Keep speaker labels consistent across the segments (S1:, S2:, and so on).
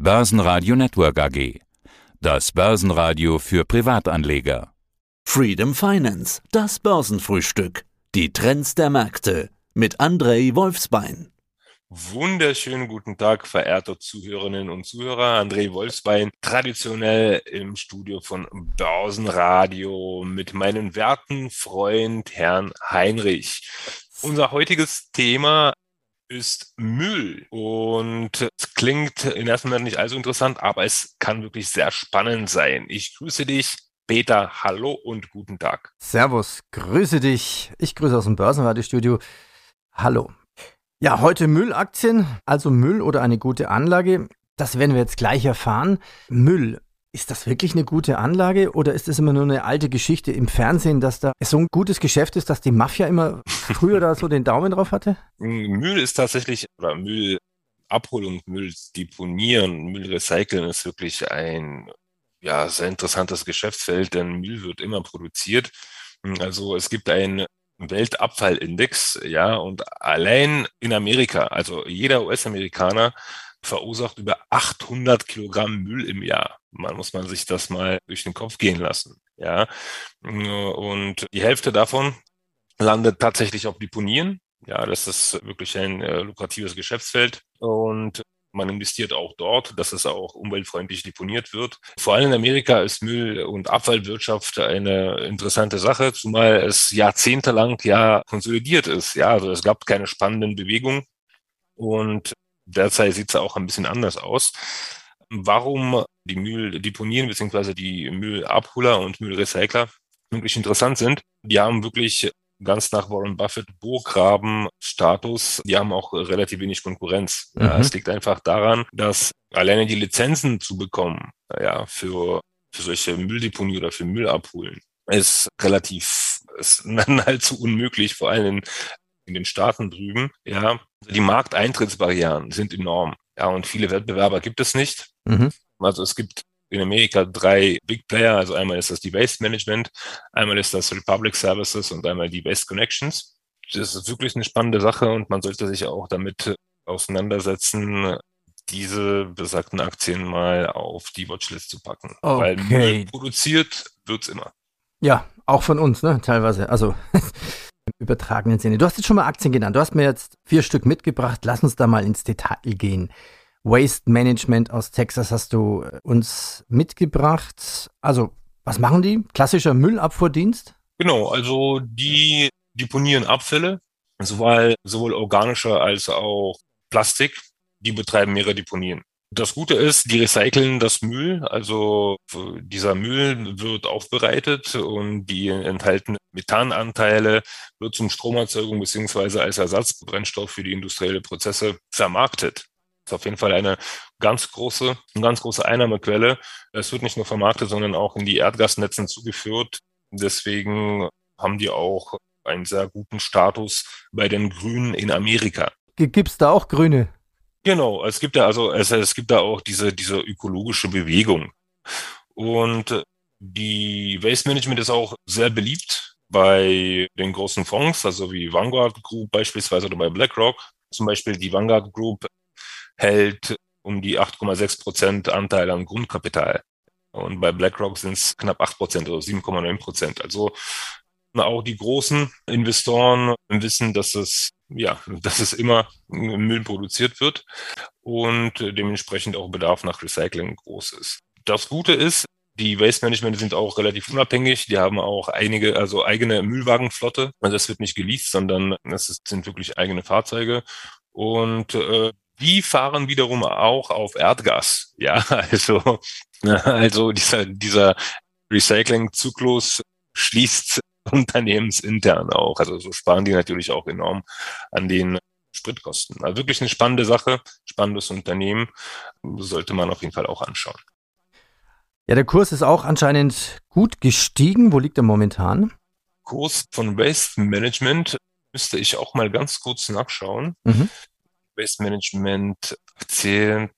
S1: Börsenradio Network AG. Das Börsenradio für Privatanleger.
S2: Freedom Finance, das Börsenfrühstück. Die Trends der Märkte mit Andrei Wolfsbein.
S3: Wunderschönen guten Tag, verehrte Zuhörerinnen und Zuhörer. André Wolfsbein, traditionell im Studio von Börsenradio mit meinem werten Freund Herrn Heinrich. Unser heutiges Thema ist Müll. Und es klingt in ersten Moment nicht allzu interessant, aber es kann wirklich sehr spannend sein. Ich grüße dich. Peter, hallo und guten Tag.
S4: Servus, grüße dich. Ich grüße aus dem Börsenradiostudio. Hallo. Ja, heute Müllaktien, also Müll oder eine gute Anlage. Das werden wir jetzt gleich erfahren. Müll. Ist das wirklich eine gute Anlage oder ist das immer nur eine alte Geschichte im Fernsehen, dass da so ein gutes Geschäft ist, dass die Mafia immer früher da so den Daumen drauf hatte?
S3: Müll ist tatsächlich, oder Müllabholung, Müll deponieren, Müll recyceln ist wirklich ein ja, sehr interessantes Geschäftsfeld, denn Müll wird immer produziert. Also es gibt einen Weltabfallindex, ja, und allein in Amerika, also jeder US-Amerikaner verursacht über 800 Kilogramm Müll im Jahr. Man muss man sich das mal durch den Kopf gehen lassen. Ja, und die Hälfte davon landet tatsächlich auf Deponien. Ja, das ist wirklich ein äh, lukratives Geschäftsfeld und man investiert auch dort, dass es auch umweltfreundlich deponiert wird. Vor allem in Amerika ist Müll- und Abfallwirtschaft eine interessante Sache, zumal es jahrzehntelang ja konsolidiert ist. Ja, also es gab keine spannenden Bewegungen und derzeit sieht es auch ein bisschen anders aus. Warum die Mülldeponien bzw. die Müllabholer und Müllrecycler wirklich interessant sind, die haben wirklich ganz nach Warren Buffett Burggraben-Status, die haben auch relativ wenig Konkurrenz. Mhm. Ja, es liegt einfach daran, dass alleine die Lizenzen zu bekommen, ja, für, für solche Mülldeponie oder für Müll abholen, ist relativ, ist nahezu unmöglich, vor allem in, in den Staaten drüben. Ja, die Markteintrittsbarrieren sind enorm. Ja, und viele Wettbewerber gibt es nicht. Mhm. Also es gibt in Amerika drei Big Player. Also einmal ist das die Waste Management, einmal ist das Republic Services und einmal die Waste Connections. Das ist wirklich eine spannende Sache und man sollte sich auch damit auseinandersetzen, diese besagten Aktien mal auf die Watchlist zu packen. Okay. Weil Müll produziert wird's immer.
S4: Ja, auch von uns, ne, teilweise. Also übertragenen Sinne. Du hast jetzt schon mal Aktien genannt. Du hast mir jetzt vier Stück mitgebracht. Lass uns da mal ins Detail gehen. Waste Management aus Texas hast du äh, uns mitgebracht. Also, was machen die? Klassischer Müllabfuhrdienst?
S3: Genau, also die deponieren Abfälle, sowohl, sowohl organischer als auch Plastik. Die betreiben mehrere Deponien. Das Gute ist, die recyceln das Müll, also dieser Müll wird aufbereitet und die enthaltenen Methananteile wird zum Stromerzeugung beziehungsweise als Ersatzbrennstoff für die industrielle Prozesse vermarktet ist auf jeden Fall eine ganz große, eine ganz große Einnahmequelle. Es wird nicht nur vermarktet, sondern auch in die Erdgasnetzen zugeführt. Deswegen haben die auch einen sehr guten Status bei den Grünen in Amerika.
S4: Gibt es da auch Grüne?
S3: Genau, es gibt da also es, es gibt da auch diese diese ökologische Bewegung und die Waste Management ist auch sehr beliebt bei den großen Fonds, also wie Vanguard Group beispielsweise oder bei BlackRock. Zum Beispiel die Vanguard Group hält um die 8,6 Prozent Anteil am Grundkapital. Und bei BlackRock sind es knapp 8 Prozent oder 7,9 Prozent. Also auch die großen Investoren wissen, dass es ja, dass es immer Müll produziert wird und dementsprechend auch Bedarf nach Recycling groß ist. Das Gute ist, die Waste Management sind auch relativ unabhängig. Die haben auch einige, also eigene Müllwagenflotte. Also es wird nicht geleast, sondern es sind wirklich eigene Fahrzeuge. Und äh, die fahren wiederum auch auf Erdgas. Ja, also, also dieser, dieser Recycling-Zyklus schließt unternehmensintern auch. Also so sparen die natürlich auch enorm an den Spritkosten. Also wirklich eine spannende Sache, spannendes Unternehmen, sollte man auf jeden Fall auch anschauen.
S4: Ja, der Kurs ist auch anscheinend gut gestiegen. Wo liegt er momentan?
S3: Kurs von Waste Management müsste ich auch mal ganz kurz nachschauen. Mhm. Waste Management Aktien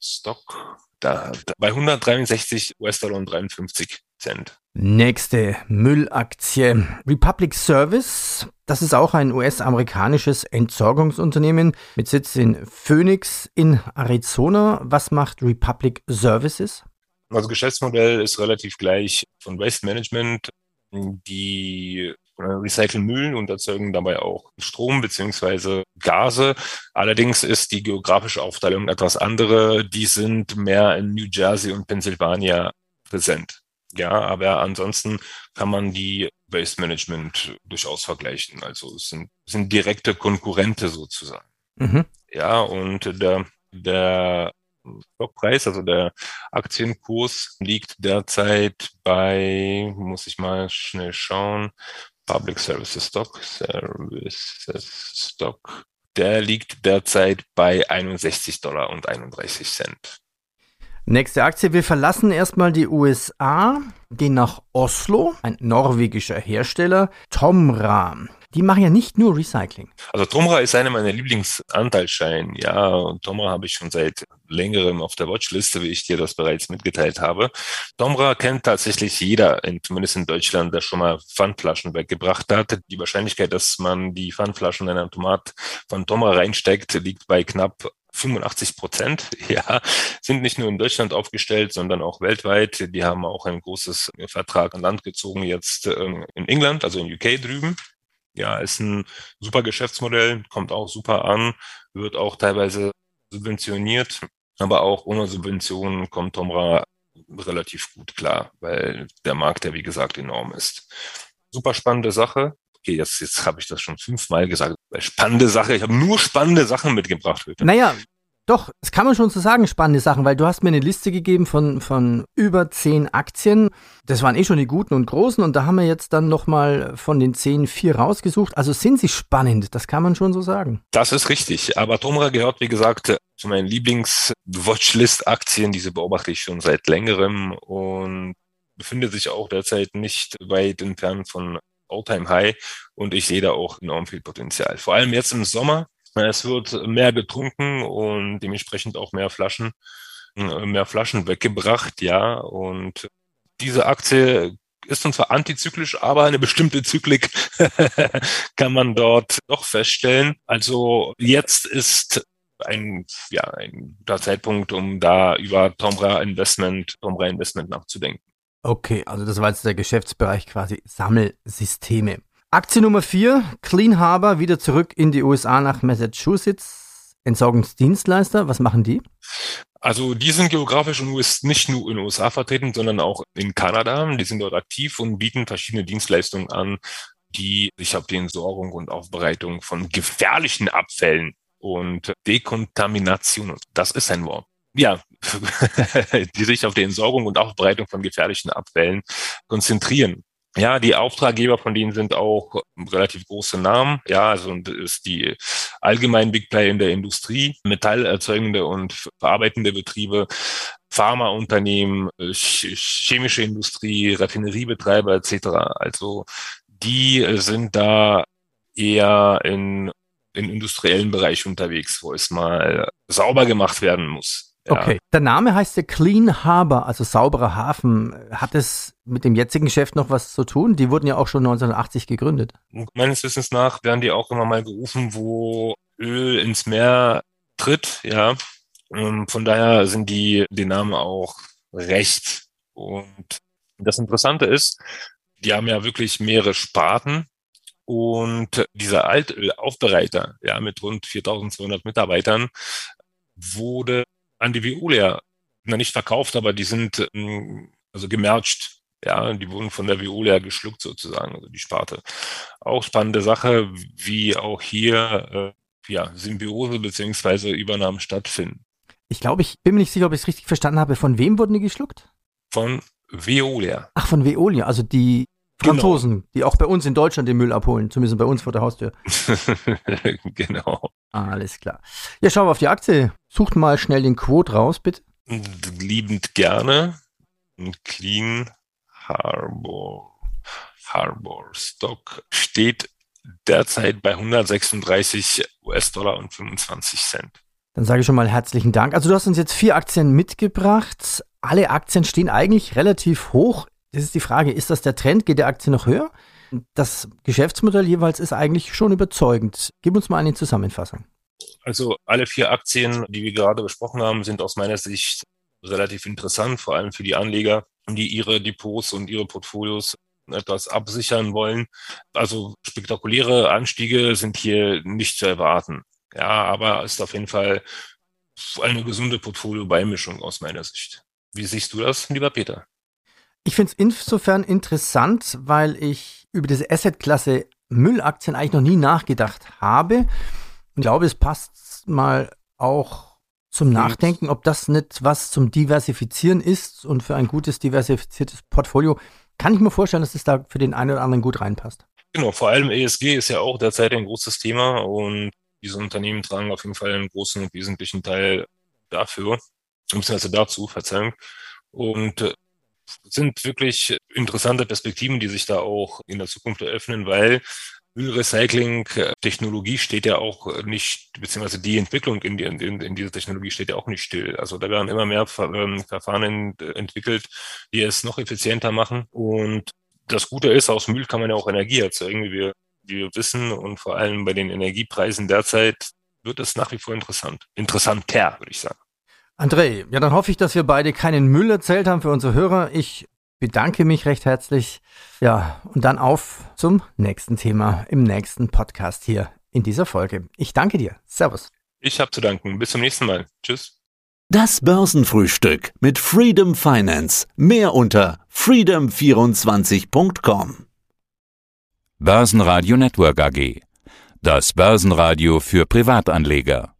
S3: Stock da, da, bei 163 US-Dollar und 53. Cent.
S4: Nächste Müllaktie. Republic Service. Das ist auch ein US-amerikanisches Entsorgungsunternehmen mit Sitz in Phoenix in Arizona. Was macht Republic Services?
S3: Also Geschäftsmodell ist relativ gleich von Waste Management. Die recyceln Müll und erzeugen dabei auch Strom beziehungsweise Gase. Allerdings ist die geografische Aufteilung etwas andere. Die sind mehr in New Jersey und Pennsylvania präsent. Ja, aber ansonsten kann man die Waste Management durchaus vergleichen. Also es sind, sind direkte Konkurrente sozusagen. Mhm. Ja, und der, der Stockpreis, also der Aktienkurs liegt derzeit bei, muss ich mal schnell schauen, Public Services Stock, Services Stock, der liegt derzeit bei 61 Dollar und 31 Cent.
S4: Nächste Aktie. Wir verlassen erstmal die USA, gehen nach Oslo, ein norwegischer Hersteller, Tomra. Die machen ja nicht nur Recycling.
S3: Also Tomra ist einer meiner Lieblingsanteilsscheine. Ja, und Tomra habe ich schon seit längerem auf der Watchliste, wie ich dir das bereits mitgeteilt habe. Tomra kennt tatsächlich jeder, in, zumindest in Deutschland, der schon mal Pfandflaschen weggebracht hat. Die Wahrscheinlichkeit, dass man die Pfandflaschen in einen Automat von Tomra reinsteckt, liegt bei knapp 85 Prozent, ja, sind nicht nur in Deutschland aufgestellt, sondern auch weltweit. Die haben auch ein großes Vertrag an Land gezogen jetzt ähm, in England, also in UK drüben. Ja, ist ein super Geschäftsmodell, kommt auch super an, wird auch teilweise subventioniert, aber auch ohne Subventionen kommt Tomra relativ gut klar, weil der Markt ja wie gesagt enorm ist. Super spannende Sache okay, jetzt, jetzt habe ich das schon fünfmal gesagt. Spannende Sache. Ich habe nur spannende Sachen mitgebracht heute.
S4: Naja, doch, das kann man schon so sagen, spannende Sachen, weil du hast mir eine Liste gegeben von, von über zehn Aktien. Das waren eh schon die guten und großen und da haben wir jetzt dann nochmal von den zehn vier rausgesucht. Also sind sie spannend, das kann man schon so sagen.
S3: Das ist richtig. Aber Tomra gehört, wie gesagt, zu meinen Lieblings-Watchlist-Aktien. Diese beobachte ich schon seit längerem und befindet sich auch derzeit nicht weit entfernt von All-Time High und ich sehe da auch enorm viel Potenzial. Vor allem jetzt im Sommer. Es wird mehr getrunken und dementsprechend auch mehr Flaschen, äh, mehr Flaschen weggebracht, ja. Und diese Aktie ist zwar antizyklisch, aber eine bestimmte Zyklik kann man dort doch feststellen. Also jetzt ist ein, ja, ein guter Zeitpunkt, um da über Tombra Investment, Tombra Investment nachzudenken.
S4: Okay, also das war jetzt der Geschäftsbereich quasi Sammelsysteme. Aktie Nummer 4, Clean Harbor, wieder zurück in die USA nach Massachusetts. Entsorgungsdienstleister, was machen die?
S3: Also die sind geografisch nicht nur in den USA vertreten, sondern auch in Kanada. Die sind dort aktiv und bieten verschiedene Dienstleistungen an, die sich auf die Entsorgung und Aufbereitung von gefährlichen Abfällen und Dekontamination, das ist ein Wort, ja, die sich auf die Entsorgung und Aufbereitung von gefährlichen Abfällen konzentrieren. Ja, die Auftraggeber von denen sind auch relativ große Namen. Ja, also ist die allgemein Big Player in der Industrie, metallerzeugende und verarbeitende Betriebe, Pharmaunternehmen, chemische Industrie, Raffineriebetreiber etc. Also die sind da eher in in industriellen Bereich unterwegs, wo es mal sauber gemacht werden muss.
S4: Okay. Der Name heißt ja Clean Harbor, also sauberer Hafen. Hat es mit dem jetzigen Geschäft noch was zu tun? Die wurden ja auch schon 1980 gegründet.
S3: Meines Wissens nach werden die auch immer mal gerufen, wo Öl ins Meer tritt, ja. Und von daher sind die, die Namen auch recht. Und das Interessante ist, die haben ja wirklich mehrere Sparten. Und dieser Altölaufbereiter, ja, mit rund 4200 Mitarbeitern, wurde an die Veolia na nicht verkauft, aber die sind ähm, also gemercht. Ja, die wurden von der Veolia geschluckt sozusagen, also die Sparte. Auch spannende Sache, wie auch hier äh, ja, Symbiose beziehungsweise Übernahmen stattfinden.
S4: Ich glaube, ich bin mir nicht sicher, ob ich es richtig verstanden habe. Von wem wurden die geschluckt?
S3: Von Veolia.
S4: Ach, von Veolia, also die genau. Franzosen, genau. die auch bei uns in Deutschland den Müll abholen, zumindest bei uns vor der Haustür.
S3: genau.
S4: Alles klar. Ja, schauen wir auf die Aktie. Sucht mal schnell den Quote raus, bitte.
S3: Liebend gerne. Clean Harbor, Harbor Stock steht derzeit bei 136 US-Dollar und 25 Cent.
S4: Dann sage ich schon mal herzlichen Dank. Also du hast uns jetzt vier Aktien mitgebracht. Alle Aktien stehen eigentlich relativ hoch Das ist die Frage, ist das der Trend? Geht der Aktie noch höher? Das Geschäftsmodell jeweils ist eigentlich schon überzeugend. Gib uns mal eine Zusammenfassung.
S3: Also alle vier Aktien, die wir gerade besprochen haben, sind aus meiner Sicht relativ interessant, vor allem für die Anleger, die ihre Depots und ihre Portfolios etwas absichern wollen. Also spektakuläre Anstiege sind hier nicht zu erwarten. Ja, aber ist auf jeden Fall eine gesunde Portfolio-Beimischung aus meiner Sicht. Wie siehst du das, lieber Peter?
S4: Ich finde es insofern interessant, weil ich über diese Asset-Klasse Müllaktien eigentlich noch nie nachgedacht habe. Ich glaube, es passt mal auch zum Nachdenken, ob das nicht was zum Diversifizieren ist und für ein gutes diversifiziertes Portfolio kann ich mir vorstellen, dass es da für den einen oder anderen gut reinpasst.
S3: Genau, vor allem ESG ist ja auch derzeit ein großes Thema und diese Unternehmen tragen auf jeden Fall einen großen und wesentlichen Teil dafür, beziehungsweise dazu, Verzeihung. Und äh, sind wirklich interessante Perspektiven, die sich da auch in der Zukunft eröffnen, weil Müllrecycling-Technologie steht ja auch nicht, beziehungsweise die Entwicklung in, die, in, in dieser Technologie steht ja auch nicht still. Also da werden immer mehr ähm, Verfahren entwickelt, die es noch effizienter machen. Und das Gute ist, aus Müll kann man ja auch Energie erzeugen, wie wir, wie wir wissen. Und vor allem bei den Energiepreisen derzeit wird es nach wie vor interessant. Interessanter, würde ich sagen.
S4: André, ja, dann hoffe ich, dass wir beide keinen Müll erzählt haben für unsere Hörer. Ich bedanke mich recht herzlich. Ja, und dann auf zum nächsten Thema im nächsten Podcast hier in dieser Folge. Ich danke dir. Servus.
S3: Ich habe zu danken. Bis zum nächsten Mal. Tschüss.
S2: Das Börsenfrühstück mit Freedom Finance. Mehr unter freedom24.com.
S1: Börsenradio Network AG. Das Börsenradio für Privatanleger.